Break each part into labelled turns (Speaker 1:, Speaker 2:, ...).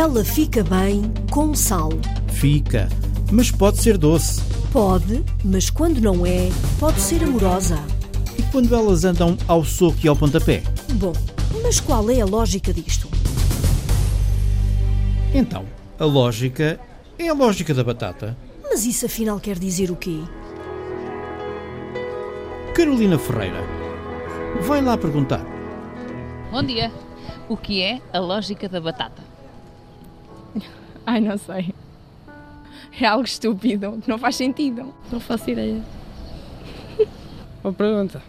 Speaker 1: Ela fica bem com sal.
Speaker 2: Fica, mas pode ser doce.
Speaker 1: Pode, mas quando não é, pode ser amorosa.
Speaker 2: E quando elas andam ao soco e ao pontapé?
Speaker 1: Bom, mas qual é a lógica disto?
Speaker 2: Então, a lógica é a lógica da batata.
Speaker 1: Mas isso afinal quer dizer o quê?
Speaker 2: Carolina Ferreira, vai lá perguntar.
Speaker 3: Bom dia. O que é a lógica da batata?
Speaker 4: Ai, não sei. É algo estúpido, não faz sentido. Não faço ideia.
Speaker 5: Boa pergunta.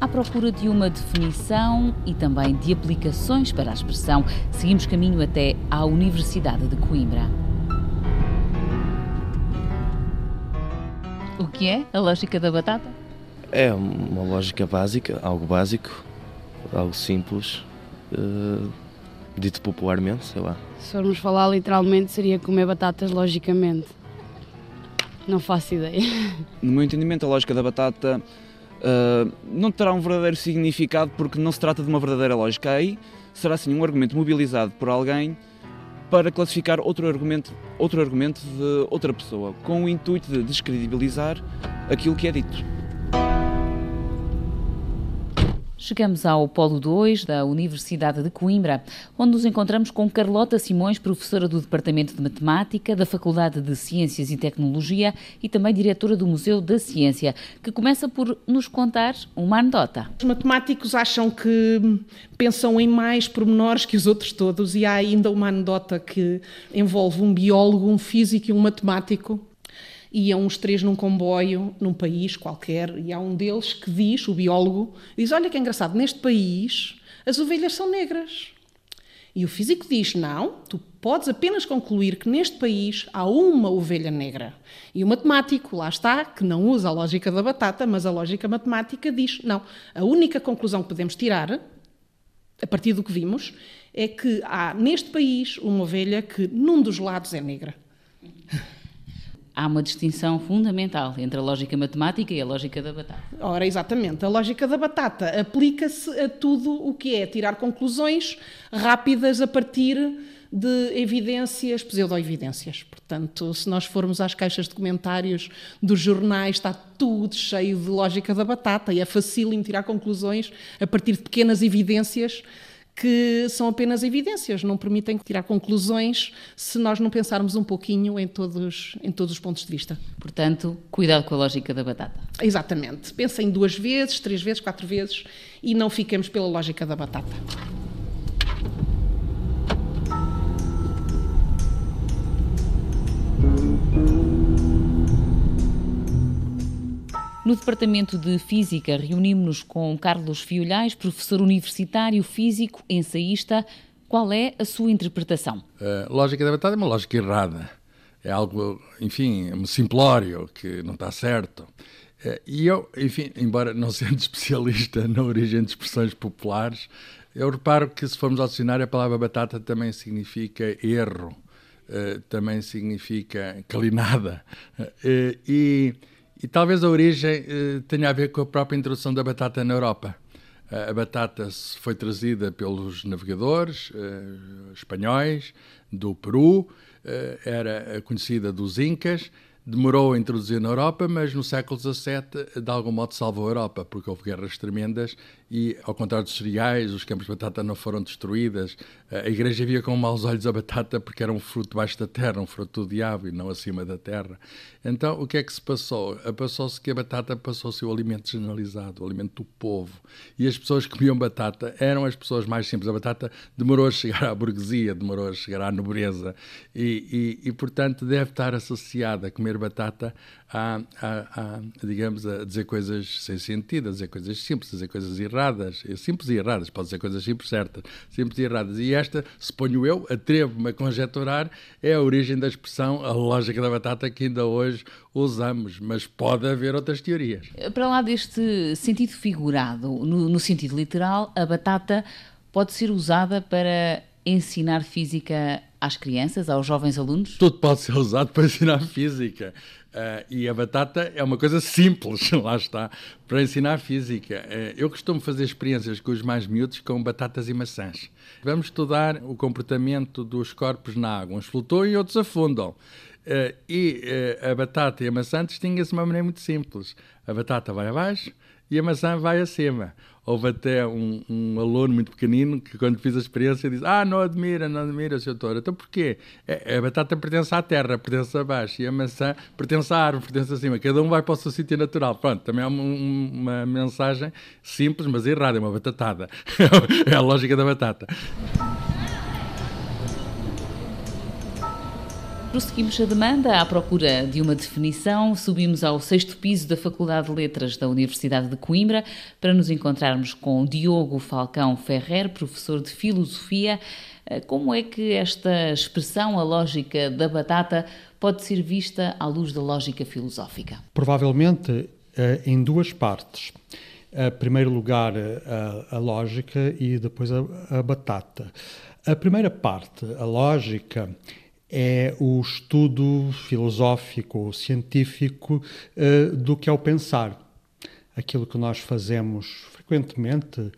Speaker 3: À procura de uma definição e também de aplicações para a expressão, seguimos caminho até à Universidade de Coimbra. O que é a lógica da batata?
Speaker 6: É uma lógica básica, algo básico, algo simples, uh, dito popularmente, sei lá.
Speaker 4: Se formos falar literalmente, seria comer batatas logicamente. Não faço ideia.
Speaker 7: No meu entendimento, a lógica da batata uh, não terá um verdadeiro significado porque não se trata de uma verdadeira lógica. Aí será sim um argumento mobilizado por alguém para classificar outro argumento, outro argumento de outra pessoa, com o intuito de descredibilizar aquilo que é dito.
Speaker 3: Chegamos ao Polo 2 da Universidade de Coimbra, onde nos encontramos com Carlota Simões, professora do Departamento de Matemática da Faculdade de Ciências e Tecnologia e também diretora do Museu da Ciência, que começa por nos contar uma anedota.
Speaker 8: Os matemáticos acham que pensam em mais pormenores que os outros todos e há ainda uma anedota que envolve um biólogo, um físico e um matemático iam os três num comboio, num país qualquer, e há um deles que diz, o biólogo, diz: Olha que engraçado, neste país as ovelhas são negras. E o físico diz: Não, tu podes apenas concluir que neste país há uma ovelha negra. E o matemático, lá está, que não usa a lógica da batata, mas a lógica matemática diz: Não, a única conclusão que podemos tirar, a partir do que vimos, é que há neste país uma ovelha que num dos lados é negra
Speaker 3: há uma distinção fundamental entre a lógica matemática e a lógica da batata.
Speaker 8: Ora, exatamente. A lógica da batata aplica-se a tudo o que é tirar conclusões rápidas a partir de evidências, pseudo-evidências. Portanto, se nós formos às caixas de comentários dos jornais, está tudo cheio de lógica da batata e é fácil tirar conclusões a partir de pequenas evidências que são apenas evidências, não permitem tirar conclusões se nós não pensarmos um pouquinho em todos, em todos os pontos de vista.
Speaker 3: Portanto, cuidado com a lógica da batata.
Speaker 8: Exatamente. Pensem duas vezes, três vezes, quatro vezes e não fiquemos pela lógica da batata.
Speaker 3: No Departamento de Física, reunimos-nos com Carlos Fiolhais, professor universitário, físico, ensaísta. Qual é a sua interpretação?
Speaker 9: A lógica da batata é uma lógica errada. É algo, enfim, um simplório que não está certo. É, e eu, enfim, embora não sendo especialista na origem de expressões populares, eu reparo que se formos ao dicionário a palavra batata também significa erro, eh, também significa calinada. Eh, e e talvez a origem eh, tenha a ver com a própria introdução da batata na Europa. Uh, a batata foi trazida pelos navegadores uh, espanhóis do Peru, eh, era conhecida dos Incas demorou a introduzir na Europa, mas no século XVII, de algum modo, salvou a Europa, porque houve guerras tremendas e, ao contrário dos cereais, os campos de batata não foram destruídas. A Igreja via com maus olhos a batata porque era um fruto debaixo da terra, um fruto do diabo e não acima da terra. Então, o que é que se passou? Passou-se que a batata passou-se o alimento generalizado, o alimento do povo. E as pessoas que comiam batata eram as pessoas mais simples. A batata demorou a chegar à burguesia, demorou a chegar à nobreza e, e, e portanto, deve estar associada a comer batata a, a, a, digamos, a dizer coisas sem sentido, a dizer coisas simples, a dizer coisas erradas, simples e erradas, pode ser coisas simples certas, simples e erradas. E esta, suponho eu, atrevo-me a conjecturar, é a origem da expressão a lógica da batata que ainda hoje usamos, mas pode haver outras teorias.
Speaker 3: Para lá deste sentido figurado, no, no sentido literal, a batata pode ser usada para ensinar física às crianças, aos jovens alunos?
Speaker 9: Tudo pode ser usado para ensinar física. Uh, e a batata é uma coisa simples, lá está, para ensinar física. Uh, eu costumo fazer experiências com os mais miúdos com batatas e maçãs. Vamos estudar o comportamento dos corpos na água. Uns flutuam e outros afundam. Uh, e a batata e a maçã distinguem-se de uma maneira muito simples. A batata vai abaixo e a maçã vai acima. Houve até um, um, aluno muito pequenino que, quando fiz a experiência, disse: Ah, não admira, não admira, Sr. Doutor. Então porquê? É, a batata pertence à terra, pertence abaixo, e a maçã pertence à árvore, pertence acima. Cada um vai para o seu sítio natural. Pronto, também é uma, uma mensagem simples, mas errada, é uma batatada. é a lógica da batata.
Speaker 3: Prosseguimos a demanda à procura de uma definição. Subimos ao sexto piso da Faculdade de Letras da Universidade de Coimbra para nos encontrarmos com Diogo Falcão Ferrer, professor de Filosofia. Eh, como é que esta expressão, a lógica da batata, pode ser vista à luz da lógica filosófica?
Speaker 10: Provavelmente eh, em duas partes. Em primeiro lugar, a, lógica e depois a batata. A primeira parte, a lógica, é o estudo filosófico, científico uh, do que é o pensar. Aquilo que nós fazemos frequentemente,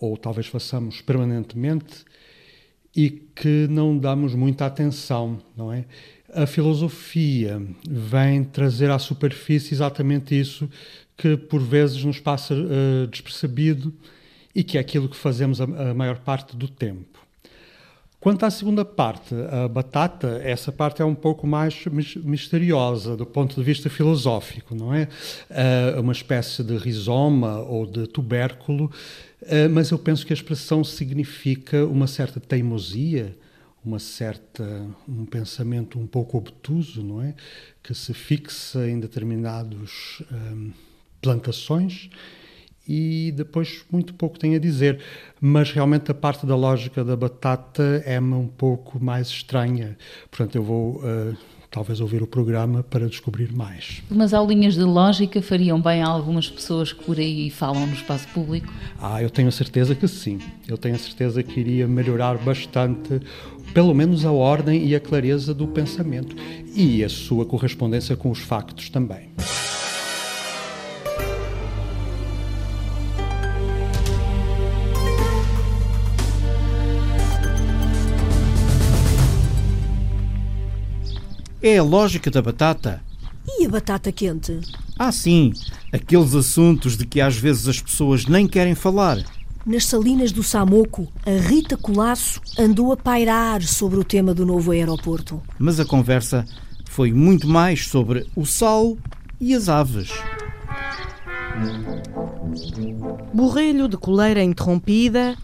Speaker 10: ou talvez façamos permanentemente, e que não damos muita atenção, não é? A filosofia vem trazer à superfície exatamente isso que por vezes nos passa uh, despercebido e que é aquilo que fazemos a, a maior parte do tempo. Quanto à segunda parte, a batata, essa parte é um pouco mais misteriosa do ponto de vista filosófico, não é? é uma espécie de rizoma ou de tubérculo, é, mas eu penso que a expressão significa uma certa teimosia, uma certa um pensamento um pouco obtuso, não é? Que se fixa em determinados um, plantações e depois muito pouco tem a dizer. Mas realmente a parte da lógica da batata é-me um pouco mais estranha. Portanto, eu vou uh, talvez ouvir o programa para descobrir mais.
Speaker 3: Umas aulinhas de lógica fariam bem a algumas pessoas que por aí falam no espaço público?
Speaker 10: Ah, eu tenho a certeza que sim. Eu tenho a certeza que iria melhorar bastante, pelo menos a ordem e a clareza do pensamento e a sua correspondência com os factos também.
Speaker 2: É a lógica da batata.
Speaker 1: E a batata quente?
Speaker 2: Ah, sim, aqueles assuntos de que às vezes as pessoas nem querem falar.
Speaker 1: Nas salinas do Samoco, a Rita Colasso andou a pairar sobre o tema do novo aeroporto.
Speaker 2: Mas a conversa foi muito mais sobre o sal e as aves.
Speaker 11: Borrelho de coleira interrompida,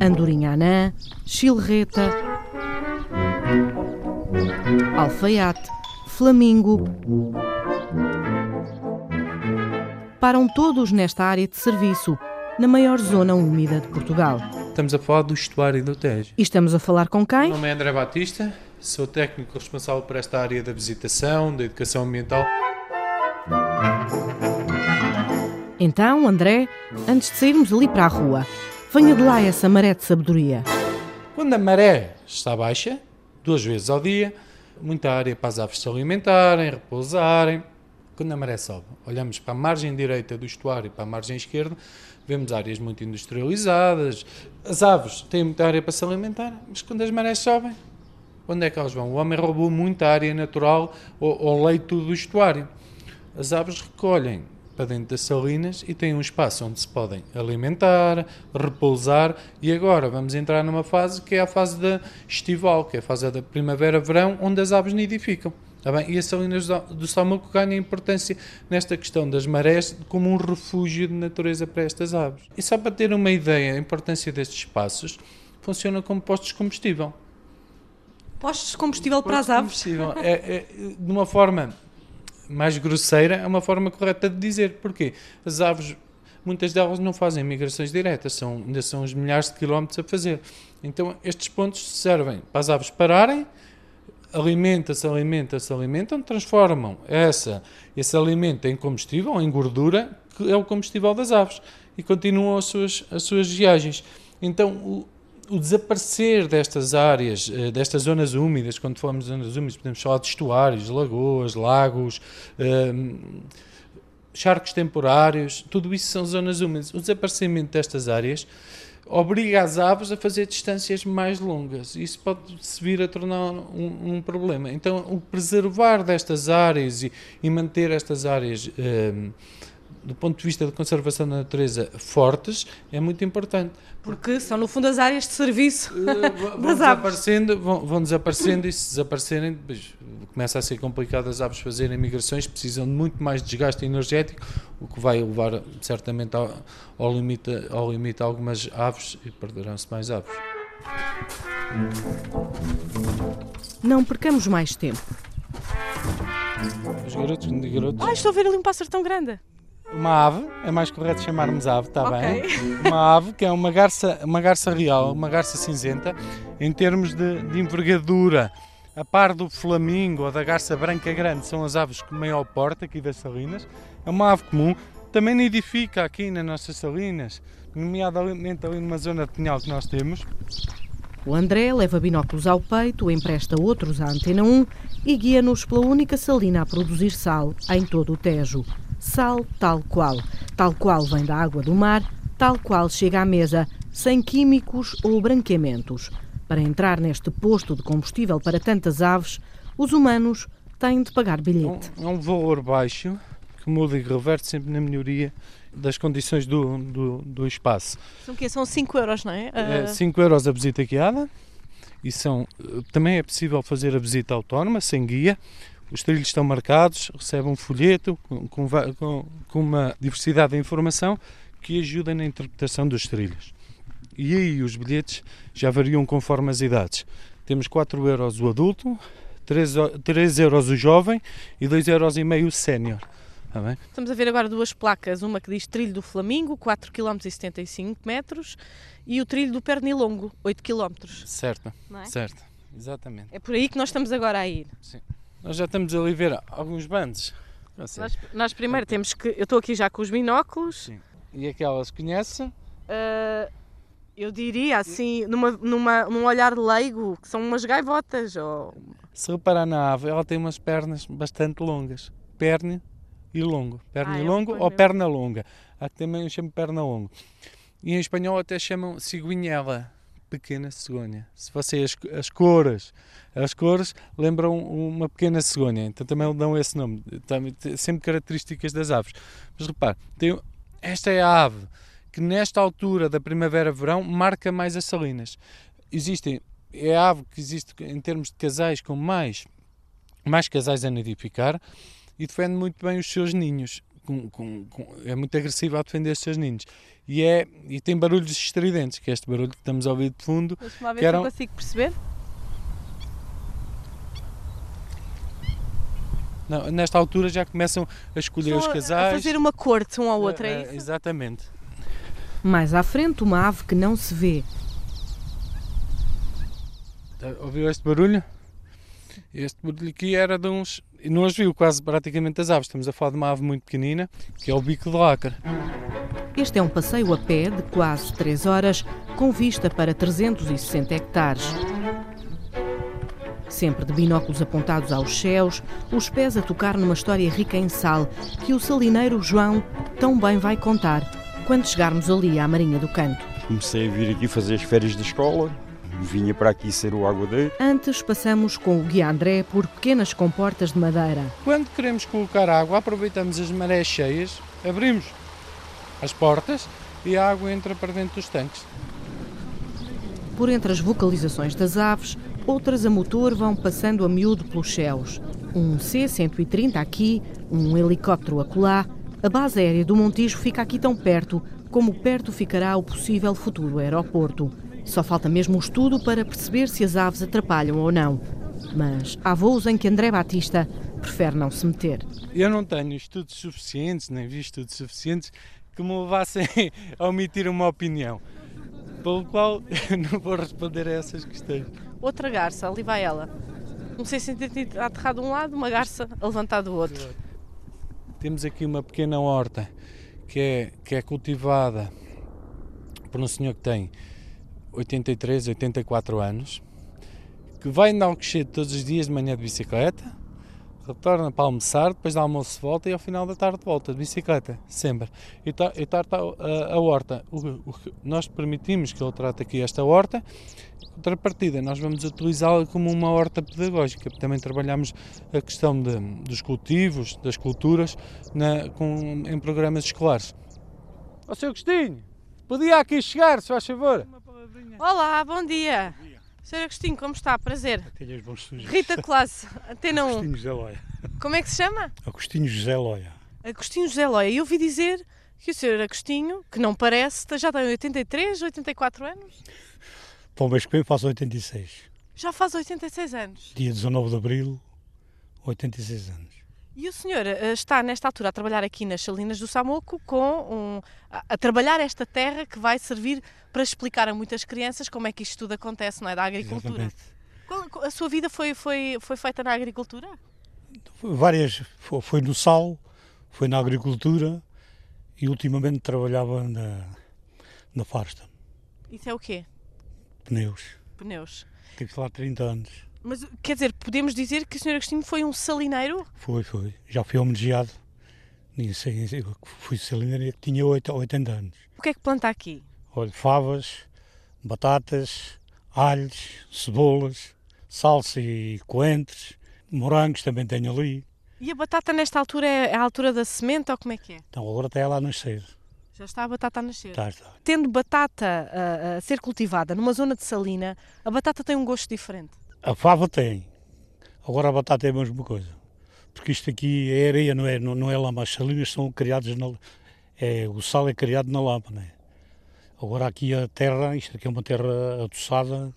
Speaker 11: andorinha anã, chilreta, alfaiate, flamingo. Param todos nesta área de serviço, na maior zona úmida de Portugal.
Speaker 12: Estamos a falar do estuário do Tejo.
Speaker 11: E estamos a falar com quem?
Speaker 12: Meu nome é André Batista, sou técnico responsável por esta área da visitação, da educação ambiental.
Speaker 11: Então, André, antes de sairmos ali para a rua, venha de lá essa maré de sabedoria.
Speaker 12: Quando a maré está baixa, duas vezes ao dia, muita área para as aves se alimentarem, repousarem. Quando a maré sobe, olhamos para a margem direita do estuário e para a margem esquerda, vemos áreas muito industrializadas. As aves têm muita área para se alimentar, mas quando as marés sobem, onde é que elas vão? O homem roubou muita área natural ao leito do estuário. As aves recolhem para dentro das salinas e têm um espaço onde se podem alimentar, repousar e agora vamos entrar numa fase que é a fase da estival, que é a fase da primavera-verão, onde as aves nidificam. Está bem? E as salinas do Salmoco ganham importância nesta questão das marés como um refúgio de natureza para estas aves. E só para ter uma ideia da importância destes espaços, funciona como postos de combustível.
Speaker 11: Postos de combustível para as aves?
Speaker 12: É, é, de uma forma mais grosseira é uma forma correta de dizer. Porquê? As aves, muitas delas não fazem migrações diretas, são, ainda são os milhares de quilómetros a fazer. Então estes pontos servem para as aves pararem, alimenta-se, alimenta-se, alimentam, transformam essa, esse alimento em combustível, em gordura, que é o combustível das aves, e continuam as suas, as suas viagens. Então, o, o desaparecer destas áreas, eh, destas zonas úmidas, quando falamos de zonas úmidas, podemos falar de estuários, lagoas, lagos, um, charcos temporários, tudo isso são zonas úmidas. O desaparecimento destas áreas obriga as aves a fazer distâncias mais longas. Isso pode se vir a tornar um, um problema. Então, o preservar destas áreas e, e manter estas áreas. Um, do ponto de vista da conservação da natureza fortes é muito importante.
Speaker 11: Porque são, no fundo, as áreas de serviço
Speaker 12: uh, vão desaparecendo, vão, vão, desaparecendo e se desaparecerem, depois começa a ser complicado as aves fazerem migrações, precisam de muito mais desgaste energético, o que vai levar certamente ao, ao limite, ao limite algumas aves e perderão-se mais aves.
Speaker 11: Não percamos mais tempo.
Speaker 12: Os garotos, garotos.
Speaker 11: Ah, estou a ver ali um pássaro tão grande
Speaker 12: uma ave, é mais correto chamarmos ave, está okay. bem? Uma ave que é uma garça, uma garça real, uma garça cinzenta, em termos de, de envergadura. A par do flamingo ou da garça branca grande, são as aves com maior porte aqui das salinas. É uma ave comum, também nidifica aqui nas nossas salinas, nomeadamente ali numa zona de pinhal que nós temos.
Speaker 11: O André leva binóculos ao peito, empresta outros à Antena 1 e guia-nos pela única salina a produzir sal em todo o Tejo. Sal tal qual, tal qual vem da água do mar, tal qual chega à mesa, sem químicos ou branqueamentos. Para entrar neste posto de combustível para tantas aves, os humanos têm de pagar bilhete.
Speaker 12: É um valor baixo que muda e reverte sempre na melhoria das condições do, do, do espaço.
Speaker 11: São o quê? São 5 euros, não é?
Speaker 12: é 5 euros a visita guiada e são, também é possível fazer a visita autónoma, sem guia, os trilhos estão marcados, recebem um folheto com, com, com uma diversidade de informação que ajuda na interpretação dos trilhos. E aí os bilhetes já variam conforme as idades. Temos 4 euros o adulto, 3, 3 euros o jovem e 2 euros e meio o sénior.
Speaker 11: Tá Estamos a ver agora duas placas, uma que diz Trilho do Flamingo, 4 km e 75 metros, e o Trilho do Pernilongo, 8 km.
Speaker 12: Certo, é? certo, exatamente.
Speaker 11: É por aí que nós estamos agora a ir.
Speaker 12: Sim. Nós já estamos a ver alguns bandos.
Speaker 11: Nós, nós, primeiro temos que. Eu estou aqui já com os binóculos. Sim.
Speaker 12: E aquelas conhece?
Speaker 11: Uh, eu diria assim, numa, numa, num olhar leigo, que são umas gaivotas. Ou...
Speaker 12: Se reparar na ave, ela tem umas pernas bastante longas. Perna e longo. Perna ah, e longo ou perna longa. Há que também eu chamo perna longa. E em espanhol até chamam ciguinhela pequena cegonha. Se você as, as cores, as cores lembram uma pequena cegonha, então também dão esse nome. Sempre características das aves. Mas repare, tem, esta é a ave que nesta altura da primavera-verão marca mais as salinas. Existem, é a ave que existe em termos de casais com mais, mais casais a nidificar e defende muito bem os seus ninhos. Com, com, com, é muito agressiva a defender os seus ninhos e, é, e tem barulhos estridentes, que é este barulho que estamos a ouvir de fundo.
Speaker 11: Deixa-me ver eram... se eu consigo perceber.
Speaker 12: Não, nesta altura já começam a escolher Estão os casais.
Speaker 11: A fazer uma corte um ao outro, é, é isso?
Speaker 12: Exatamente.
Speaker 11: Mais à frente, uma ave que não se vê.
Speaker 12: Ouviu este barulho? Este barulho aqui era de uns. E não as viu quase praticamente as aves. Estamos a falar de uma ave muito pequenina, que é o bico de lacre.
Speaker 11: Este é um passeio a pé de quase 3 horas, com vista para 360 hectares. Sempre de binóculos apontados aos céus, os pés a tocar numa história rica em sal, que o salineiro João tão bem vai contar quando chegarmos ali à Marinha do Canto.
Speaker 13: Comecei a vir aqui fazer as férias da escola, vinha para aqui ser o aguadeiro.
Speaker 11: Antes passamos com o guia André por pequenas comportas de madeira.
Speaker 12: Quando queremos colocar água, aproveitamos as marés cheias, abrimos as portas e a água entra para dentro dos tanques.
Speaker 11: Por entre as vocalizações das aves, outras a motor vão passando a miúdo pelos céus. Um C-130 aqui, um helicóptero acolá. A base aérea do Montijo fica aqui tão perto como perto ficará o possível futuro aeroporto. Só falta mesmo um estudo para perceber se as aves atrapalham ou não. Mas há voos em que André Batista prefere não se meter.
Speaker 12: Eu não tenho estudos suficientes, nem vi estudos suficientes que me levassem a omitir uma opinião, pelo qual não vou responder a essas questões.
Speaker 11: Outra garça, ali vai ela. Não sei se tem aterrado de um lado, uma garça a levantar do outro.
Speaker 12: Temos aqui uma pequena horta que é, que é cultivada por um senhor que tem 83, 84 anos, que vai em Alcochete todos os dias de manhã de bicicleta, retorna para almoçar, depois do almoço volta e ao final da tarde volta de bicicleta, sempre. E, tá, e trata a, a horta. O, o, nós permitimos que ele trate aqui esta horta, contrapartida, nós vamos utilizá-la como uma horta pedagógica. Também trabalhamos a questão de, dos cultivos, das culturas, na, com, em programas escolares. Ó Sr. Agostinho, podia aqui chegar, se faz favor.
Speaker 14: Olá, bom dia. Sr. Agostinho, como está? Prazer.
Speaker 15: Tenhas bons sujos.
Speaker 14: Rita Classe, Antena 1.
Speaker 15: Agostinho José Loia.
Speaker 14: Como é que se chama?
Speaker 15: Agostinho José Loia.
Speaker 14: Agostinho José Loia. E eu ouvi dizer que o Sr. Agostinho, que não parece, já tem 83, 84 anos.
Speaker 15: Para o mês que vem faço 86.
Speaker 14: Já faz 86 anos.
Speaker 15: Dia 19 de Abril, 86 anos.
Speaker 14: E o senhor uh, está, nesta altura, a trabalhar aqui nas Salinas do Samoco com um, a, trabalhar esta terra que vai servir para explicar a muitas crianças como é que isto tudo acontece, não é? Da agricultura. Qual, a sua vida foi, foi, foi feita na agricultura?
Speaker 15: Várias. Foi, foi no sal, foi na agricultura e ultimamente trabalhava na, na Farsta.
Speaker 14: Isso é o quê?
Speaker 15: Pneus.
Speaker 14: Pneus.
Speaker 15: Tive lá 30 anos.
Speaker 14: Mas quer dizer, podemos dizer que o Sr. Agostinho foi um salineiro?
Speaker 15: Foi, foi. Já fui homenageado. Fui salineiro tinha 8, 80 anos.
Speaker 14: O que é que planta aqui?
Speaker 15: Olha, favas, batatas, alhos, cebolas, salsa e coentros, morangos também tenho ali.
Speaker 14: E a batata nesta altura é a altura da semente ou como é que é?
Speaker 15: Então agora está ela a nascer.
Speaker 14: Já está a batata a nascer?
Speaker 15: Está, está.
Speaker 14: Tendo batata a, a ser cultivada numa zona de salina, a batata tem um gosto diferente?
Speaker 15: A fava tem. Agora a batata é a mesma coisa. Porque isto aqui é areia, não é, não, não é lama. As salinas são criadas na. É, o sal é criado na lama, não é? Agora aqui a terra, isto aqui é uma terra adoçada,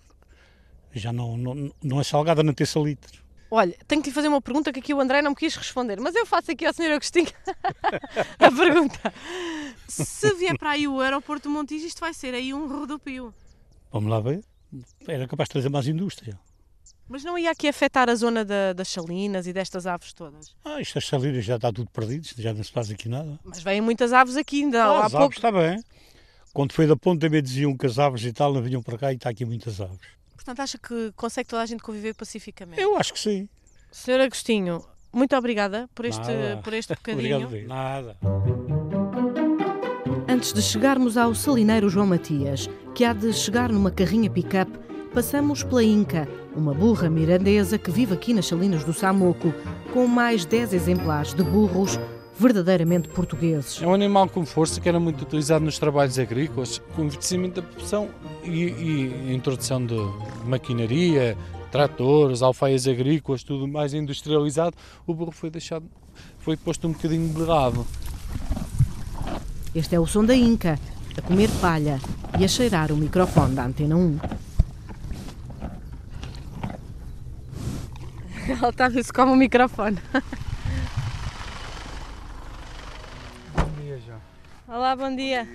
Speaker 15: já não, não, não é salgada, não tem salitre.
Speaker 14: Olha, tenho que lhe fazer uma pergunta que aqui o André não me quis responder, mas eu faço aqui ao Sr. Agostinho a pergunta. Se vier para aí o aeroporto do Montijo, isto vai ser aí um rodopio.
Speaker 15: Vamos lá ver. Era capaz de trazer mais indústria.
Speaker 14: Mas não ia aqui afetar a zona da, das salinas e destas aves todas?
Speaker 15: Ah, estas salinas já está tudo perdido, já não se faz aqui nada.
Speaker 14: Mas vêm muitas aves aqui ainda.
Speaker 15: Ah,
Speaker 14: há
Speaker 15: as
Speaker 14: pouco...
Speaker 15: aves está bem. Quando foi da ponta também diziam que as aves e tal não vinham para cá e está aqui muitas aves.
Speaker 14: Portanto, acha que consegue toda a gente conviver pacificamente?
Speaker 15: Eu acho que sim.
Speaker 14: Senhor Agostinho, muito obrigada por este,
Speaker 15: Nada.
Speaker 14: por este bocadinho.
Speaker 15: Obrigado, Nada.
Speaker 11: Antes de chegarmos ao salineiro João Matias, que há de chegar numa carrinha pick-up, passamos pela Inca, uma burra mirandesa que vive aqui nas salinas do Samoco, com mais 10 exemplares de burros verdadeiramente portugueses.
Speaker 12: É um animal com força que era muito utilizado nos trabalhos agrícolas, com envelhecimento da produção e, e introdução de maquinaria, tratores, alfaias agrícolas, tudo mais industrializado, o burro foi deixado, foi posto um bocadinho de lado.
Speaker 11: Este é o som da Inca, a comer palha e a cheirar o microfone da Antena 1.
Speaker 14: Ela está a ver se come o microfone.
Speaker 12: Bom dia, João.
Speaker 14: Olá, bom dia.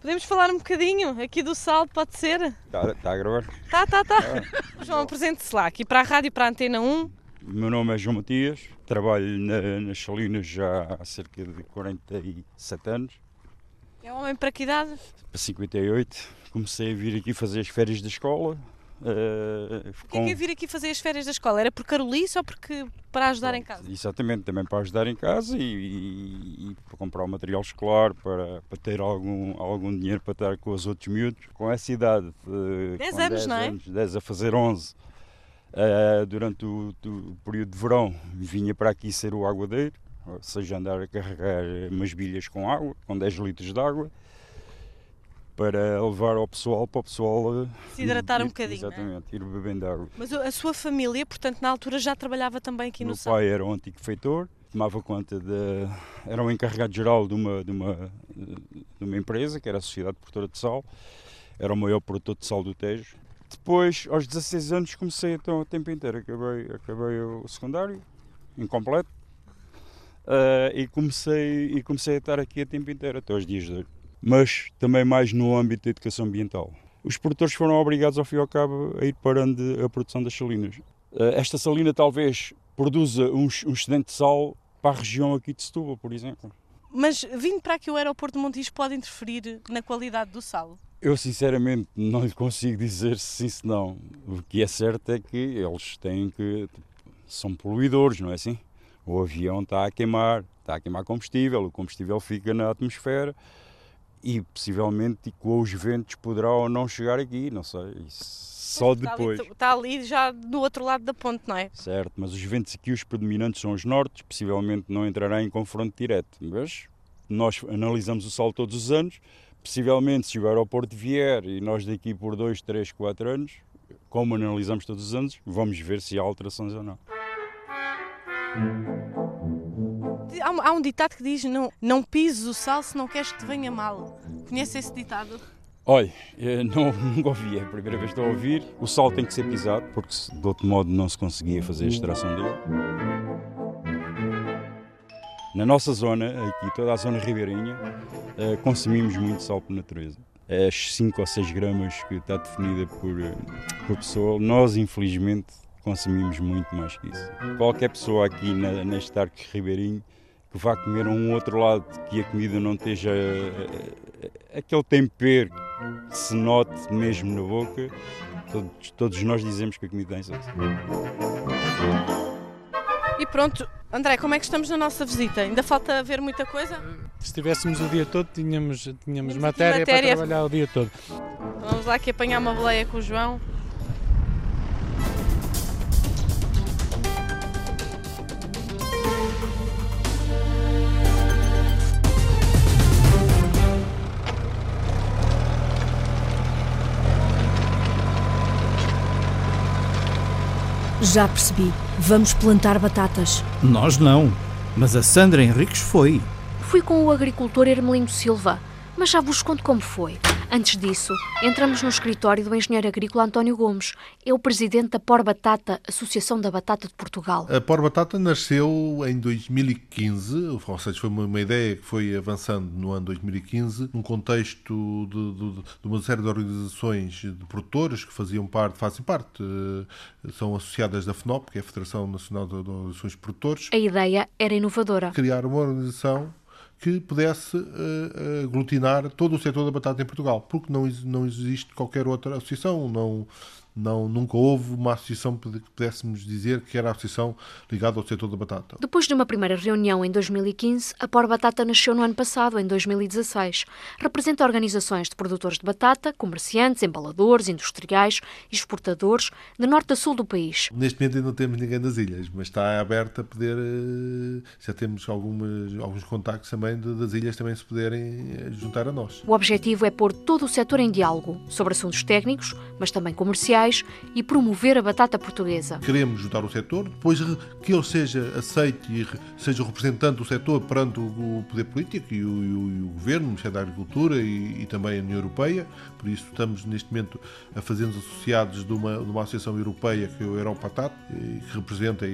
Speaker 14: Podemos falar um bocadinho aqui do salto, pode ser?
Speaker 13: Está tá a gravar?
Speaker 14: Tá, tá, tá. João, apresente-se lá, aqui para a rádio, para a Antena 1.
Speaker 13: O meu nome é João Matias, trabalho na, nas Salinas já há cerca de 47 anos,
Speaker 14: É um homem para que idade?
Speaker 13: para 58. Comecei a vir aqui fazer as férias da escola. Eh,
Speaker 14: O que é que é vir aqui fazer as férias da escola? Era por Carolice ou porque para ajudar em casa?
Speaker 13: Exatamente, também para ajudar em casa e, e- e para comprar o material escolar, para, para ter algum, algum dinheiro para estar com os outros miúdos. Com essa idade, eh,
Speaker 14: Dez
Speaker 13: com
Speaker 14: anos,
Speaker 13: 10
Speaker 14: não é?
Speaker 13: anos, 10 a fazer 11, eh, durante o, o período de verão, vinha para aqui ser o aguadeiro, ou seja, andar a carregar umas bilhas com água, com 10 litros de água, para levar ao pessoal, para o pessoal eh,
Speaker 14: Se hidratar um
Speaker 13: ir-
Speaker 14: bocadinho, não é?
Speaker 13: Exatamente, ir bebendo água.
Speaker 14: Mas a sua família, portanto, na altura já trabalhava também aqui
Speaker 13: O
Speaker 14: no
Speaker 13: meu
Speaker 14: salto?
Speaker 13: pai era um antigo feitor, tomava conta de. era um encarregado geral de uma, de uma, de uma empresa, que era a Sociedade Produtora de Sal, era o maior produtor de sal do Tejo. Depois, aos 16 anos, comecei então a tempo inteiro. Acabei, acabei o secundário, incompleto, eh, e, comecei, e comecei a estar aqui a tempo inteiro, até aos dias de hoje. Mas também mais no âmbito da educação ambiental. Os produtores foram obrigados, ao fim e ao cabo, a ir parando a produção das salinas. Eh, Esta salina talvez produza um, um excedente de sal para a região aqui de Setúbal, por exemplo.
Speaker 14: Mas vindo para aqui o aeroporto de Montijo pode interferir na qualidade do sal?
Speaker 13: Eu sinceramente não lhe consigo dizer se sim se não. O que é certo é que eles têm que. são poluidores, não é assim? O avião está a queimar, está a queimar combustível, o combustível fica na atmosfera e possivelmente com os ventos poderá ou não chegar aqui, não sei. Só
Speaker 14: está
Speaker 13: depois.
Speaker 14: Ali, está ali já do outro lado da ponte, não é?
Speaker 13: Certo, mas os ventos aqui, os predominantes são os nortes, possivelmente não entrará em confronto direto. Mas nós analisamos o solo todos os anos, possivelmente se o aeroporto vier e nós daqui por 2, 3, 4 anos, como analisamos todos os anos, vamos ver se há alterações ou não.
Speaker 14: Há, há um ditado que diz: não, não pises o sal se não queres que te venha mal. Conhece esse ditado?
Speaker 13: Olha, não, nunca ouvi, é a primeira vez que estou a ouvir. O sal tem que ser pisado, porque de outro modo não se conseguia fazer a extração dele. Na nossa zona, aqui toda a zona ribeirinha, eh, consumimos muito sal por natureza. As 5 ou 6 gramas que está definida por, eh, por pessoa, nós infelizmente consumimos muito mais que isso. Qualquer pessoa aqui na, neste arco ribeirinho que vá comer a um outro lado que a comida não esteja eh, aquele tempero que se note mesmo na boca, todos, todos nós dizemos que a comida tem sexo.
Speaker 14: E pronto, André, como é que estamos na nossa visita? Ainda falta ver muita coisa?
Speaker 12: Se estivéssemos o dia todo, tínhamos, tínhamos matéria, matéria, para trabalhar o dia todo.
Speaker 14: Vamos lá aqui apanhar uma boleia com o João.
Speaker 1: Já percebi. Vamos plantar batatas.
Speaker 2: Nós não, mas a Sandra Henriques foi.
Speaker 16: Fui com o agricultor Hermelinho Silva, mas já vos conto como foi. Antes disso, entramos no escritório do engenheiro agrícola António Gomes. É o presidente da Por Batata, Associação da Batata de Portugal.
Speaker 17: A Por Batata nasceu em 2015, ou seja, foi uma, ideia que foi avançando no ano 2015, num contexto de, de, de, uma série de organizações de produtores que faziam parte, fazem parte, eh, são associadas da FNOP, que é a Federação Nacional de Organizações de Produtores.
Speaker 16: A ideia era inovadora.
Speaker 17: Criar uma organização que pudesse uh, aglutinar todo o setor da batata em Portugal, porque não, não existe qualquer outra associação, não, não, nunca houve uma associação que pudéssemos dizer que era a associação ligada ao setor da batata.
Speaker 16: Depois de uma primeira reunião em 2015, a Por Batata nasceu no ano passado, em 2016. Representa organizações de produtores de batata, comerciantes, embaladores, industriais e exportadores de norte a sul do país.
Speaker 17: Neste momento ainda não temos ninguém das ilhas, mas está aberta a poder. Eh, já temos algumas, alguns contactos também das ilhas também se poderem eh, juntar a nós.
Speaker 16: O objetivo é pôr todo o setor em diálogo sobre assuntos técnicos, mas também comerciais e promover a batata portuguesa.
Speaker 17: Queremos ajudar o setor, depois que ele seja aceite e seja representante do setor perante o poder político e o, e o, e o governo, o Ministério da Agricultura e, e, também a União Europeia. Por isso estamos neste momento a fazer-nos associados de uma, de uma associação europeia que é o Europatat, que representa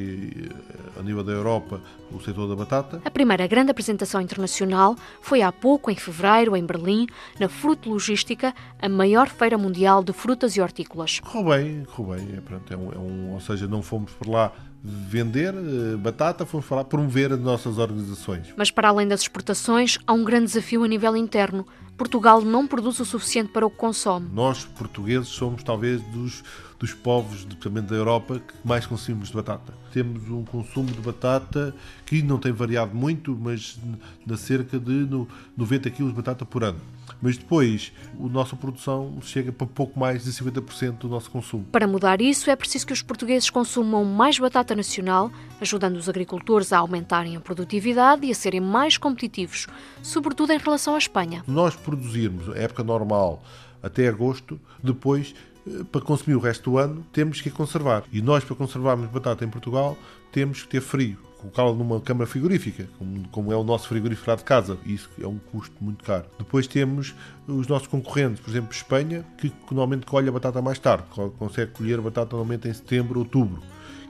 Speaker 17: a nível da Europa o setor da batata.
Speaker 16: A primeira grande apresentação internacional foi há pouco, em fevereiro, em Berlim, na Fruto Logística, a maior feira mundial de frutas e hortícolas
Speaker 17: correu bem, correu bem. É, pronto, é um, é um, ou seja, não fomos por lá vender uh, batata, fomos para lá promover as nossas organizações.
Speaker 16: Mas para além das exportações, há um grande desafio a nível interno. Portugal não produz o suficiente para o que consome.
Speaker 17: Nós, portugueses, somos talvez dos, dos povos, especialmente da Europa, que mais consumimos de batata. Temos um consumo de batata que não tem variado muito, mas na cerca de 90 kg de batata por ano. Mas depois, a nossa produção chega para pouco mais de 50% do nosso consumo.
Speaker 16: Para mudar isso, é preciso que os portugueses consumam mais batata nacional, ajudando os agricultores a aumentarem a produtividade e a serem mais competitivos, sobretudo em relação à Espanha.
Speaker 17: Nós produzirmos a época normal até agosto, depois para consumir o resto do ano, temos que conservar. E nós, para conservarmos batata em Portugal, temos que ter frio colocá-la numa câmara frigorífica, como, como, é o nosso frigorífico lá de casa. Isso é um custo muito caro. Depois temos os nossos concorrentes, por exemplo, Espanha, que normalmente colhe a batata mais tarde, consegue colher a batata normalmente em setembro, outubro.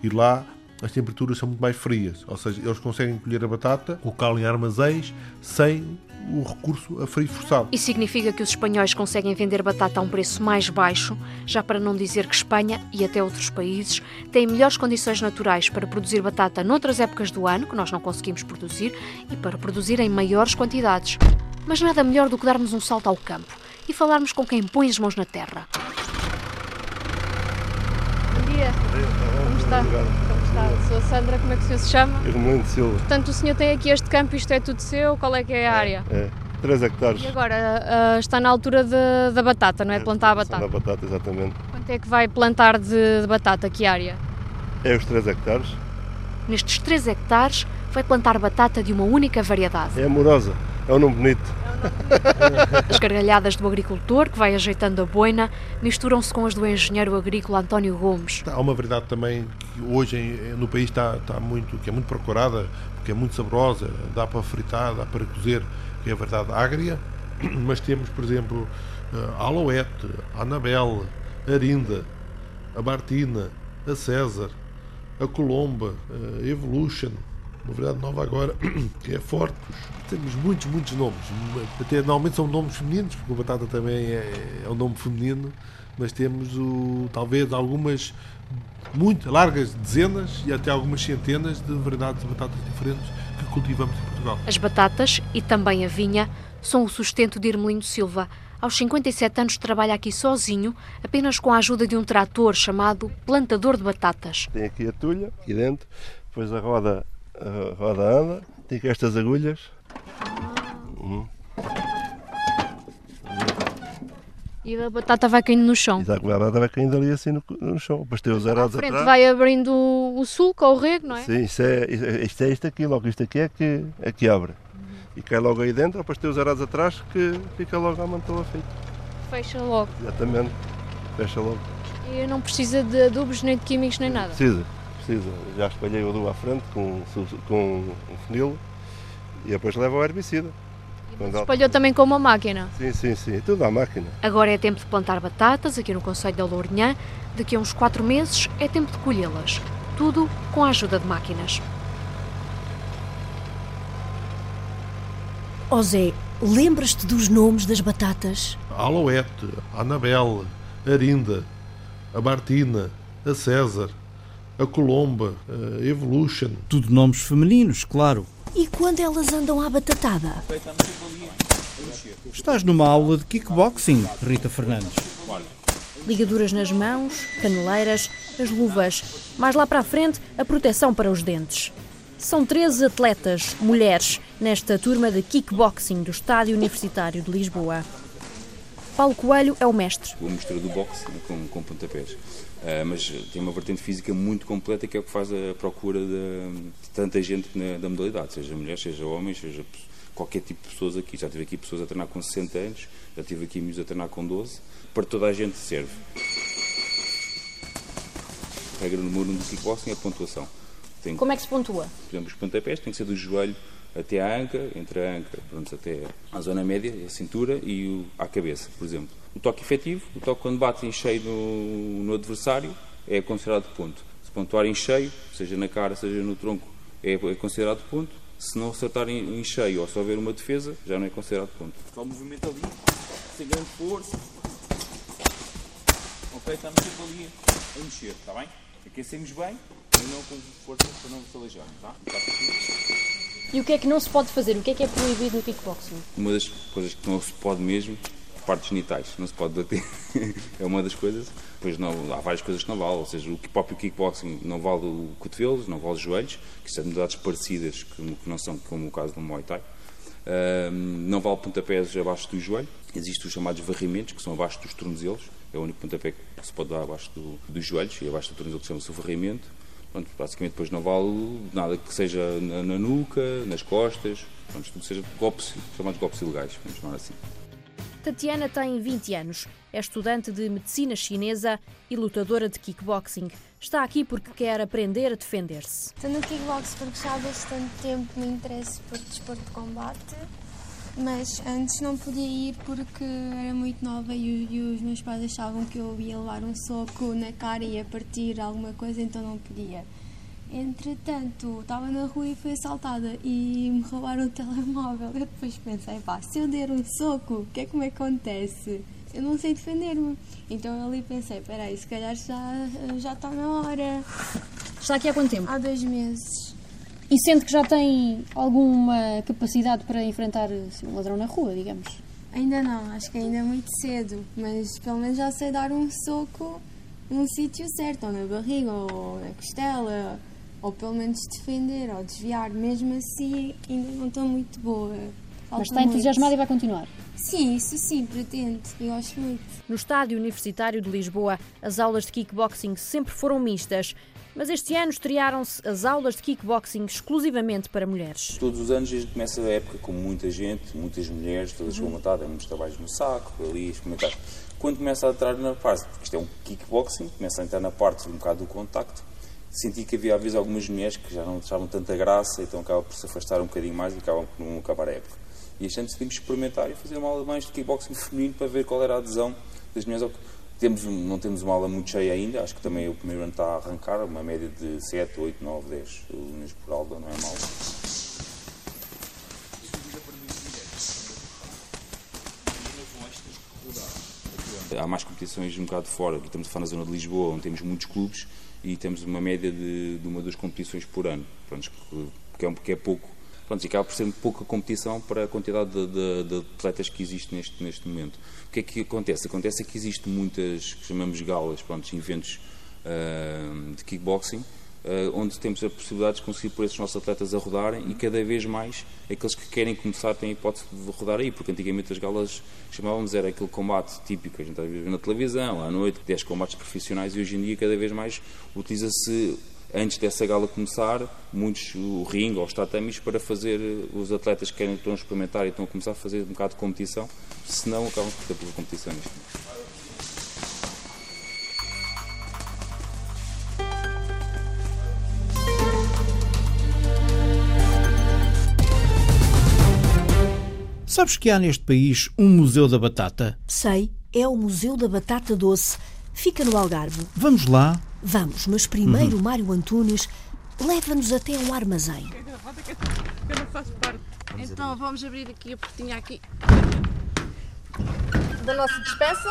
Speaker 17: E lá as temperaturas são muito mais frias, ou seja, eles conseguem colher a batata, colocá-la em armazéns sem o recurso a frio forçado.
Speaker 16: Isso significa que os espanhóis conseguem vender batata a um preço mais baixo, já para não dizer que Espanha e até outros países têm melhores condições naturais para produzir batata noutras épocas do ano, que nós não conseguimos produzir, e para produzir em maiores quantidades. Mas nada melhor do que darmos um salto ao campo e falarmos com quem põe as mãos na terra.
Speaker 18: Bom dia. Como está? Como está? Sou a Sandra, como é que o senhor se chama?
Speaker 19: Irmelino de Silva.
Speaker 18: Portanto, o senhor tem aqui este campo, isto é tudo seu, qual é que é a área?
Speaker 19: É, 3 hectares.
Speaker 18: E agora uh, está na altura de, da batata, não é? Plantar a batata.
Speaker 19: Da batata, exatamente.
Speaker 18: Quanto é que vai plantar de, de batata? Que área?
Speaker 19: É os 3 hectares.
Speaker 16: Nestes 3 hectares vai plantar batata de uma única variedade.
Speaker 19: É amorosa, é um nome bonito.
Speaker 16: As gargalhadas do agricultor, que vai ajeitando a boina, misturam-se com as do engenheiro agrícola António Gomes.
Speaker 17: Há uma variedade também que hoje no país está, está muito, que é muito procurada, que é muito saborosa, dá para fritar, dá para cozer, que é a variedade ágria. Mas temos, por exemplo, a Aloete, a Anabel, a Arinda, a Bartina, a César, a Colomba, a Evolution, uma variedade nova agora, que é Fortes. Temos muitos, muitos nomes. Até, normalmente são nomes femininos, porque o batata também é, é um nome feminino, mas temos o, talvez algumas muito largas dezenas e até algumas centenas de variedades de batatas diferentes que cultivamos em Portugal.
Speaker 16: As batatas e também a vinha são o sustento de Irmelino Silva. Aos 57 anos trabalha aqui sozinho, apenas com a ajuda de um trator chamado plantador de batatas.
Speaker 19: Tem aqui a tulha, aqui dentro, depois a roda a roda anda, tem aqui estas agulhas. Uhum.
Speaker 18: E a batata vai caindo no chão.
Speaker 19: Exato, a batata vai caindo ali assim no, no chão. Depois tem os arados
Speaker 18: frente
Speaker 19: atrás.
Speaker 18: vai abrindo o sulco ou o rego, não é?
Speaker 19: Sim, isto é isto, é isto aqui, logo isto aqui é que, é que abre. E cai logo aí dentro, depois tem os arados atrás que fica logo a mantoa feita.
Speaker 18: Fecha logo.
Speaker 19: Exatamente, fecha logo.
Speaker 18: E não precisa de adubos, nem de químicos, nem nada?
Speaker 19: Precisa, precisa. Já espalhei o adubo à frente com, com um funil e depois leva o herbicida.
Speaker 18: Quando espalhou também com uma máquina?
Speaker 19: Sim, sim, sim, tudo à máquina.
Speaker 16: Agora é tempo de plantar batatas aqui no Conselho da Lourinhã. Daqui a uns 4 meses é tempo de colhê-las. Tudo com a ajuda de máquinas.
Speaker 1: Oh Zé, lembras-te dos nomes das batatas?
Speaker 17: A Aloete, a Anabel, a Arinda, a Bartina, a César, a Colomba, a Evolution.
Speaker 2: Tudo nomes femininos, claro.
Speaker 1: E quando elas andam à batatada?
Speaker 2: Estás numa aula de kickboxing, Rita Fernandes.
Speaker 1: Ligaduras nas mãos, caneleiras, as luvas. Mais lá para a frente, a proteção para os dentes. São 13 atletas, mulheres, nesta turma de kickboxing do Estádio Universitário de Lisboa. Paulo Coelho é o mestre.
Speaker 20: O mistura do boxe com, com pontapés. Uh, mas tem uma vertente física muito completa que é o que faz a procura de, de tanta gente na, da modalidade, seja mulheres, seja homens, seja qualquer tipo de pessoas aqui. Já tive aqui pessoas a treinar com 60 anos, já tive aqui amigos a treinar com 12. Para toda a gente serve. A regra número 1 um do kickboxing é a pontuação.
Speaker 18: Tem, Como é que se pontua?
Speaker 20: Por exemplo, os pontapés têm que ser do joelho até à anca, entre a anca pronto, até à zona média, a cintura e o, à cabeça, por exemplo. O toque efetivo, o toque quando bate em cheio no, no adversário, é considerado ponto. Se pontuar em cheio, seja na cara, seja no tronco, é, é considerado ponto. Se não acertar em, em, cheio ou só houver uma defesa, já não é considerado ponto. Só o movimento ali, sem grande força. Ok, estamos sempre ali a mexer, está bem? Aquecemos bem, mas não com força para não se aleijar, tá?
Speaker 18: E o que é que não se pode fazer? O que é que é proibido no kickboxing?
Speaker 20: Uma das coisas que não se pode mesmo, partes genitais, não se pode bater. é uma das coisas. Pois não, há várias coisas que não valem, ou seja, o próprio kickboxing não vale o cotovelos, não vale os joelhos, que são modalidades parecidas que, não são como o caso do Muay Thai. Não vale pontapés abaixo do joelho. Existem os chamados varrimentos, que são abaixo dos tornozelos. É o único pontapé que se pode dar abaixo do, dos joelhos e abaixo do tornozelo que chama-se o varrimento. Pronto, basicamente depois não vale nada que seja na, na nuca, nas costas, pronto, tudo seja golpes, chamados golpes ilegais, vamos chamar assim.
Speaker 1: Tatiana tem 20 anos, é estudante de medicina chinesa e lutadora de kickboxing. Está aqui porque quer aprender a defender-se.
Speaker 21: Estou no kickboxing porque já há bastante tempo me interesso por desporto de combate, mas antes não podia ir porque era muito nova e, e os meus pais achavam que eu ia levar um soco na cara e ia partir alguma coisa, então não podia. Entretanto, estava na rua e fui assaltada e me roubaram o telemóvel. Eu depois pensei, pá, se eu der um soco, o que é que me acontece? Eu não sei defender-me. Então eu ali pensei, peraí, se calhar já, já está na hora.
Speaker 18: Está aqui há quanto tempo?
Speaker 21: Há dois meses.
Speaker 18: E sente que já tem alguma capacidade para enfrentar assim, um ladrão na rua, digamos?
Speaker 21: Ainda não, acho que ainda é muito cedo, mas pelo menos já sei dar um soco num sítio certo, ou na barriga, ou na costela, ou pelo menos defender ou desviar. Mesmo assim, ainda não estou muito boa. Falta
Speaker 1: Mas está entusiasmada e vai continuar?
Speaker 21: Sim, isso sim, pretendo. Eu gosto muito.
Speaker 1: No Estádio Universitário de Lisboa, as aulas de kickboxing sempre foram mistas. Mas este ano estrearam-se as aulas de kickboxing exclusivamente para mulheres.
Speaker 20: Todos os anos a gente começa a época com muita gente, muitas mulheres, todas com vontade, muitos trabalhos no saco, ali, experimentar. Quando começa a entrar na parte, porque isto é um kickboxing, começa a entrar na parte um bocado do contacto, senti que havia às vezes algumas mulheres que já não achavam tanta graça, então acabam por se afastar um bocadinho mais e acabam por não acabar a época. E este ano decidimos experimentar e fazer uma aula mais de kickboxing feminino para ver qual era a adesão das mulheres. Temos, não temos uma aula muito cheia ainda, acho que também o primeiro ano está a arrancar, uma média de 7, 8, 9, 10 alunos por aula, não é mal. Há mais competições um bocado fora, estamos a falar na zona de Lisboa, onde temos muitos clubes e temos uma média de, de uma duas competições por ano, pronto, que, é, que é pouco. Pronto, e acaba por ser pouca competição para a quantidade de, de, de, atletas que existe neste, neste momento. O que é que acontece? Acontece é que existem muitas, que chamamos galas, pronto, eventos uh, de kickboxing, onde temos a possibilidade de conseguir pôr esses nossos atletas a rodarem e cada vez mais aqueles que querem começar têm a hipótese de rodar aí, porque antigamente as galas chamávamos era aquele combate típico, a gente às vezes na televisão, à noite, 10 combates profissionais e hoje em dia cada vez mais utiliza-se antes dessa gala começar, muitos o ringue ou os tatamis para fazer os atletas que querem estão a experimentar e estão a começar a fazer um bocado de competição, senão acabam por ter pouca competição nisto.
Speaker 2: Sabes que há neste país um Museu da Batata?
Speaker 22: Sei, é o Museu da Batata Doce. Fica no Algarve.
Speaker 2: Vamos lá.
Speaker 22: Vamos, mas primeiro uhum. Mário Antunes leva-nos até um armazém.
Speaker 23: Eu não faço parte. Então vamos abrir aqui a portinha aqui da nossa despeça.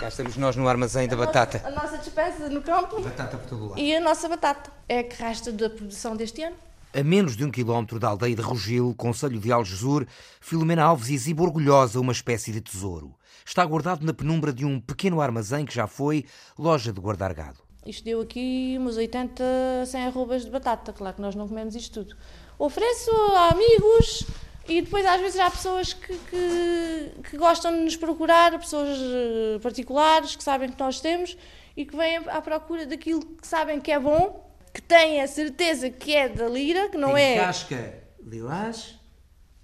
Speaker 24: Cá estamos nós no armazém da
Speaker 23: a
Speaker 24: batata.
Speaker 23: Nossa, a nossa despeça no campo.
Speaker 24: Batata por todo lado.
Speaker 23: E a nossa batata. É a que resta da produção deste ano.
Speaker 24: A menos de um quilómetro da aldeia de Rogil, Conselho de Algesur, Filomena Alves exibe orgulhosa uma espécie de tesouro. Está guardado na penumbra de um pequeno armazém que já foi loja de guardar gado.
Speaker 23: Isto deu aqui umas 80, 100 arrobas de batata. Claro que nós não comemos isto tudo. Ofereço a amigos e depois às vezes há pessoas que, que, que gostam de nos procurar, pessoas eh, particulares que sabem que nós temos e que vêm à procura daquilo que sabem que é bom que têm a certeza que é da lira, que não
Speaker 24: Tem
Speaker 23: é.
Speaker 24: casca lilás,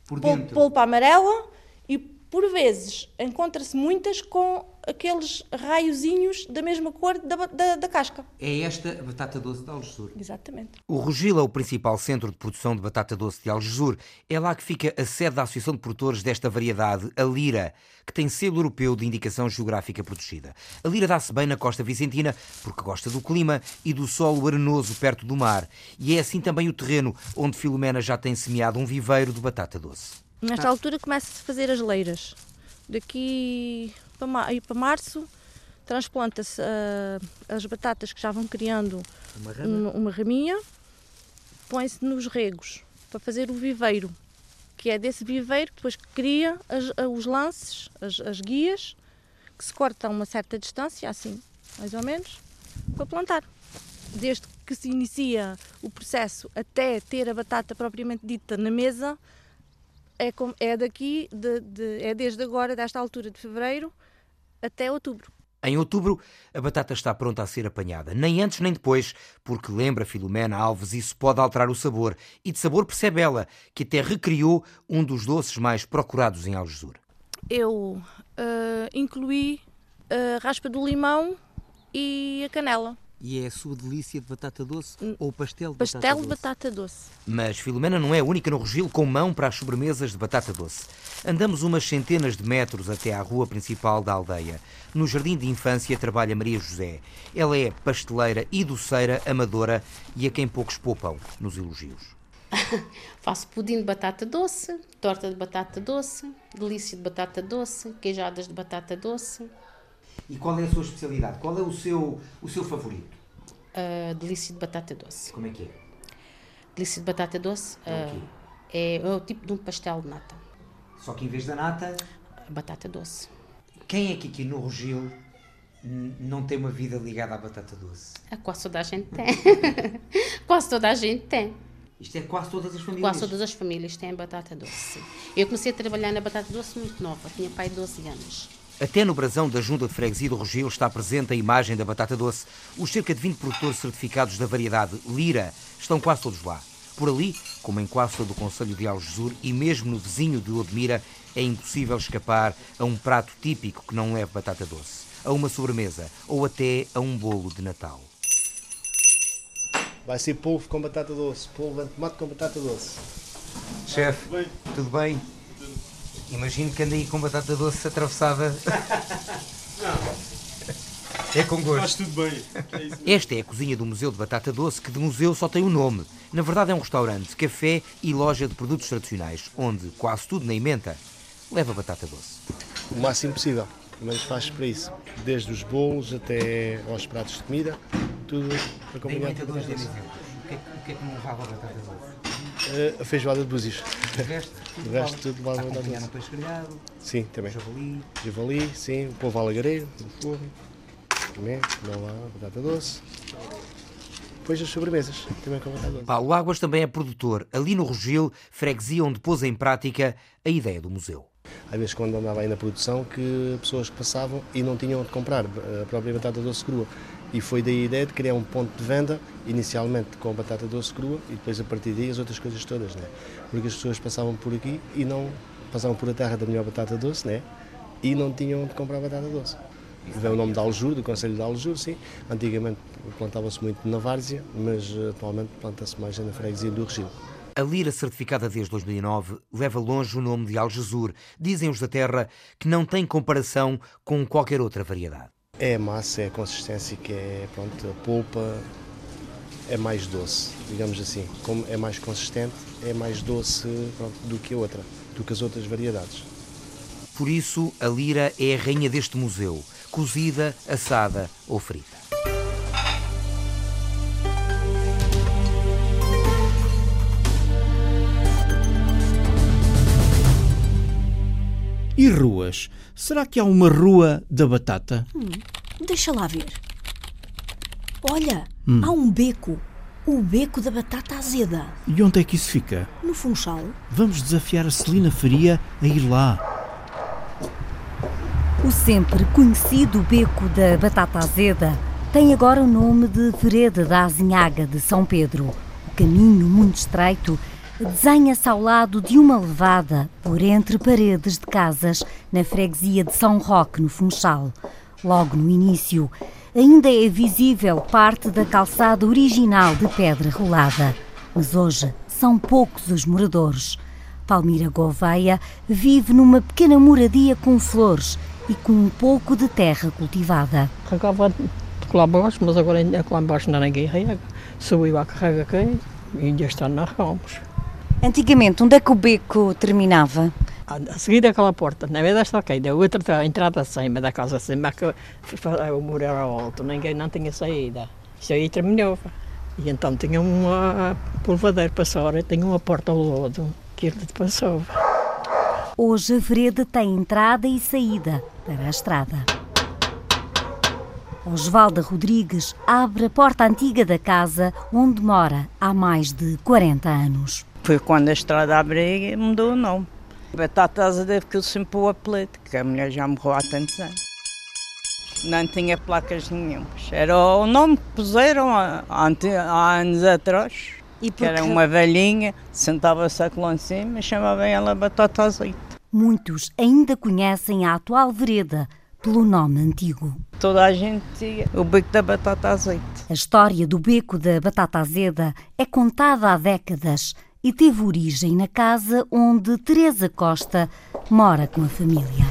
Speaker 24: por dentro.
Speaker 23: Polpa amarela e por vezes encontra-se muitas com aqueles raiozinhos da mesma cor da, da, da, casca.
Speaker 24: É esta a batata doce de Algesur.
Speaker 23: Exatamente.
Speaker 24: O Rogil é o principal centro de produção de batata doce de Algesur. É lá que fica a sede da Associação de Produtores desta variedade, a Lira, que tem selo europeu de indicação geográfica protegida. A Lira dá-se bem na costa vicentina porque gosta do clima e do solo arenoso perto do mar. E é assim também o terreno onde Filomena já tem semeado um viveiro de batata doce.
Speaker 23: Nesta altura começa-se a fazer as leiras. Daqui para, para março transplanta-se uh, as batatas que já vão criando uma, uma, uma raminha, põe-se nos regos para fazer o viveiro, que é desse viveiro que depois cria as, os lances, as, as guias, que se cortam a uma certa distância, assim, mais ou menos, para plantar. Desde que se inicia o processo até ter a batata propriamente dita na mesa, é, com, é daqui, de, de, é desde agora, desta altura de fevereiro, até outubro.
Speaker 24: Em outubro, a batata está pronta a ser apanhada. Nem antes nem depois, porque lembra Filomena Alves, isso pode alterar o sabor. E de sabor percebe ela, que até recriou um dos doces mais procurados em Algesur.
Speaker 23: Eu uh, incluí a raspa do limão e a canela.
Speaker 24: E é a sua delícia de batata doce ou pastel de
Speaker 23: pastel
Speaker 24: batata doce?
Speaker 23: de batata doce.
Speaker 24: Mas Filomena não é a única no Rogil com mão para as sobremesas de batata doce. Andamos umas centenas de metros até à rua principal da aldeia. No jardim de infância trabalha Maria José. Ela é pasteleira e doceira amadora e a quem poucos poupam nos elogios.
Speaker 25: Faço pudim de batata doce, torta de batata doce, delícia de batata doce, queijadas de batata doce.
Speaker 24: E qual é a sua especialidade? Qual é o seu, o seu favorito?
Speaker 25: Uh, delícia de batata doce.
Speaker 24: Como é que é?
Speaker 25: Delícia de batata doce
Speaker 24: é,
Speaker 25: uh, é, é o tipo de um pastel de nata.
Speaker 24: Só que em vez da nata.
Speaker 25: batata doce.
Speaker 24: Quem é que aqui no Rogil não tem uma vida ligada à batata doce?
Speaker 25: É, quase toda a gente tem. quase toda a gente tem.
Speaker 24: Isto é quase todas as famílias?
Speaker 25: Quase todas as famílias têm batata doce. Eu comecei a trabalhar na batata doce muito nova, tinha pai de 12 anos.
Speaker 24: Até no brasão da Junta de Freguesia do Rogil está presente a imagem da batata doce. Os cerca de 20 produtores certificados da variedade Lira estão quase todos lá. Por ali, como em quase todo o Conselho de Algesur e mesmo no vizinho de Odmira, é impossível escapar a um prato típico que não leve batata doce, a uma sobremesa ou até a um bolo de Natal.
Speaker 26: Vai ser polvo com batata doce, polvo de tomate com batata doce.
Speaker 24: Chefe, tudo bem? Imagino que anda aí com batata doce atravessada. É com gosto.
Speaker 26: Faz tudo bem.
Speaker 24: É Esta é a cozinha do Museu de Batata Doce, que de museu só tem o um nome. Na verdade é um restaurante, café e loja de produtos tradicionais, onde quase tudo na emenda leva batata doce.
Speaker 26: O máximo possível, mas faz para isso. Desde os bolos até aos pratos de comida, tudo acompanhado
Speaker 24: com batata doce. O que, é, o que é que não levava batata doce?
Speaker 26: Uh, a feijoada de búzios.
Speaker 24: O resto,
Speaker 26: o resto tudo doce.
Speaker 24: peixe grelhado?
Speaker 26: Sim, também.
Speaker 24: Javali?
Speaker 26: Javali, sim. O povo alagareiro, no forno. Também, não lá, batata doce. Depois as sobremesas, também com batata doce.
Speaker 24: Paulo Águas também é produtor, ali no Rogil, freguesia onde pôs em prática a ideia do museu.
Speaker 26: Às vezes, quando andava aí na produção, que pessoas que passavam e não tinham de comprar a própria batata doce crua. E foi daí a ideia de criar um ponto de venda, inicialmente com a batata doce crua e depois a partir daí as outras coisas todas, né? Porque as pessoas passavam por aqui e não passavam por a terra da melhor batata doce, né? E não tinham de comprar batata doce. Vem o nome de Aljur, do Conselho de Aljur, sim. Antigamente plantava-se muito na várzea, mas atualmente planta-se mais na freguesia do Regil.
Speaker 24: A lira certificada desde 2009 leva longe o nome de Algesur. Dizem os da terra que não tem comparação com qualquer outra variedade.
Speaker 26: É a massa, é a consistência que é, pronto, a polpa é mais doce, digamos assim. Como é mais consistente, é mais doce pronto, do que a outra, do que as outras variedades.
Speaker 24: Por isso, a lira é a rainha deste museu, cozida, assada ou frita.
Speaker 2: E ruas? Será que há uma rua da batata?
Speaker 22: Hum, deixa lá ver. Olha, hum. há um beco. O beco da batata azeda.
Speaker 2: E onde é que isso fica?
Speaker 22: No Funchal.
Speaker 2: Vamos desafiar a Celina Faria a ir lá.
Speaker 27: O sempre conhecido beco da batata azeda tem agora o nome de Vereda da Azinhaga de São Pedro. O caminho muito estreito desenha-se ao lado de uma levada por entre paredes de casas na freguesia de São Roque, no Funchal. Logo no início, ainda é visível parte da calçada original de pedra rolada, mas hoje são poucos os moradores. Palmira Gouveia vive numa pequena moradia com flores e com um pouco de terra cultivada.
Speaker 28: Carregava lá embaixo, mas agora lá embaixo não ninguém rega. Subiu a carrega aqui e ainda está nas ramos.
Speaker 27: Antigamente, onde é que o beco terminava?
Speaker 28: A seguir daquela porta, na vez desta aqui, da outra a entrada acima da casa acima, que o muro era alto, ninguém não tinha saída. Isso aí terminou. E então tinha uma polvadeira passora, tinha uma porta ao lado que ele passava.
Speaker 27: Hoje a vereda tem entrada e saída para a estrada. Osvalda Rodrigues abre a porta antiga da casa onde mora há mais de 40 anos.
Speaker 18: Foi quando a estrada abriu e mudou o nome. Batata Azeda ficou sempre o apelido, que a mulher já morreu há tantos anos. Não tinha placas nenhumas. Era o nome que puseram há, há anos atrás. E porque... Era uma velhinha, sentava-se lá em cima e chamavam ela Batata Azeite.
Speaker 27: Muitos ainda conhecem a atual vereda pelo nome antigo.
Speaker 18: Toda a gente tinha o beco da batata azeite.
Speaker 27: A história do beco da batata azeda é contada há décadas e teve origem na casa onde Teresa Costa mora com a família.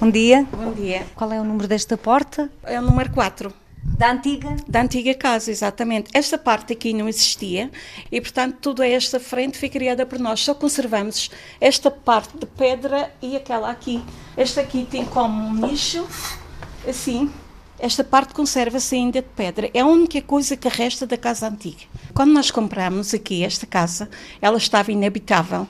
Speaker 27: Bom dia.
Speaker 29: Bom dia.
Speaker 27: Qual é o número desta porta?
Speaker 29: É o número 4.
Speaker 27: Da antiga?
Speaker 29: Da antiga casa, exatamente. Esta parte aqui não existia e, portanto, toda esta frente foi criada por nós. Só conservamos esta parte de pedra e aquela aqui. Esta aqui tem como um nicho, assim, esta parte conserva-se ainda de pedra. É a única coisa que resta da casa antiga. Quando nós compramos aqui esta casa, ela estava inabitável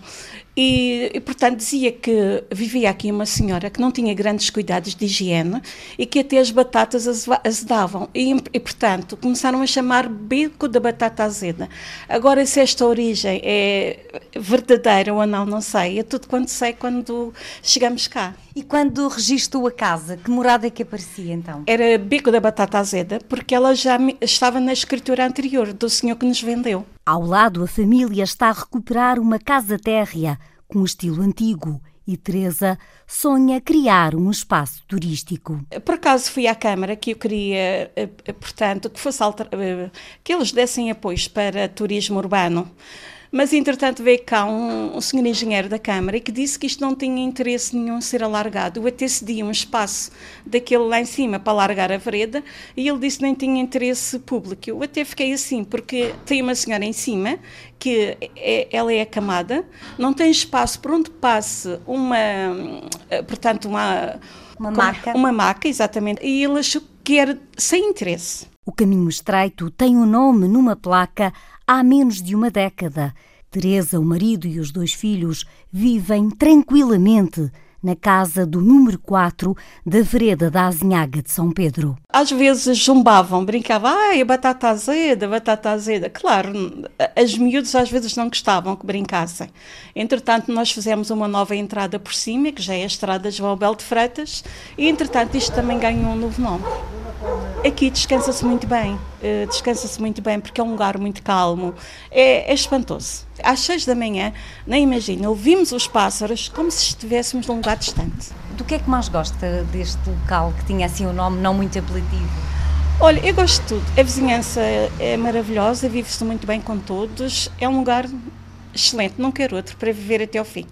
Speaker 29: E, e, portanto, dizia que vivia aqui uma senhora que não tinha grandes cuidados de higiene e que até as batatas azedavam. E, e, portanto, começaram a chamar beco da batata azeda. Agora, se esta origem é verdadeira ou não, não sei. É tudo quanto sei quando chegamos cá.
Speaker 27: E quando registrou a casa, que morada é que aparecia então?
Speaker 29: Era beco da batata azeda, porque ela já estava na escritura anterior do senhor que nos vendeu.
Speaker 27: Ao lado, a família está a recuperar uma casa térrea com estilo antigo e Teresa sonha criar um espaço turístico.
Speaker 29: Por acaso fui à Câmara que eu queria, eh, eh, portanto, que fosse eh, que eles dessem apoios para turismo urbano. Mas, entretanto, veio cá um, um senhor engenheiro da Câmara que disse que isto não tinha interesse nenhum ser alargado. Eu até cedi um espaço daquele lá em cima para alargar a vereda e ele disse que nem tinha interesse público. Eu até fiquei assim, porque tem uma senhora em cima que é, ela é acamada, não tem espaço por onde passe uma, portanto, uma...
Speaker 27: Uma maca.
Speaker 29: Uma maca, exatamente. E ele achou que era sem interesse.
Speaker 27: O caminho estreito tem o um nome numa placa há menos de uma década. Teresa, o marido e os dois filhos vivem tranquilamente na casa do número 4 da vereda da Azinhaga de São Pedro.
Speaker 29: Às vezes zumbavam, brincavam, ai, a batata azeda, batata azeda. Claro, as miúdas às vezes não gostavam que brincassem. Entretanto, nós fizemos uma nova entrada por cima, que já é a estrada João Belo de Freitas, e entretanto isto também ganhou um novo nome. Aqui descansa-se muito bem, uh, descansa-se muito bem porque é um lugar muito calmo, é, é espantoso. Às seis da manhã, nem imagina, ouvimos os pássaros como se estivéssemos num lugar distante.
Speaker 27: Do que é que mais gosta deste local que tinha assim um nome não muito apelativo?
Speaker 29: Olha, eu gosto de tudo. A vizinhança é maravilhosa, vive-se muito bem com todos, é um lugar excelente, não quero outro para viver até ao fim.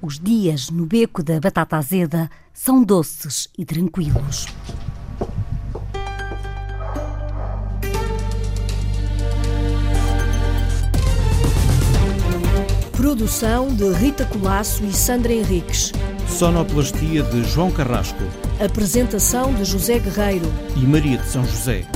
Speaker 27: Os dias no beco da Batata Azeda são doces e tranquilos.
Speaker 1: Produção de Rita Colasso e Sandra Henriques.
Speaker 2: Sonoplastia de João Carrasco.
Speaker 1: Apresentação de José Guerreiro
Speaker 2: e Maria de São José.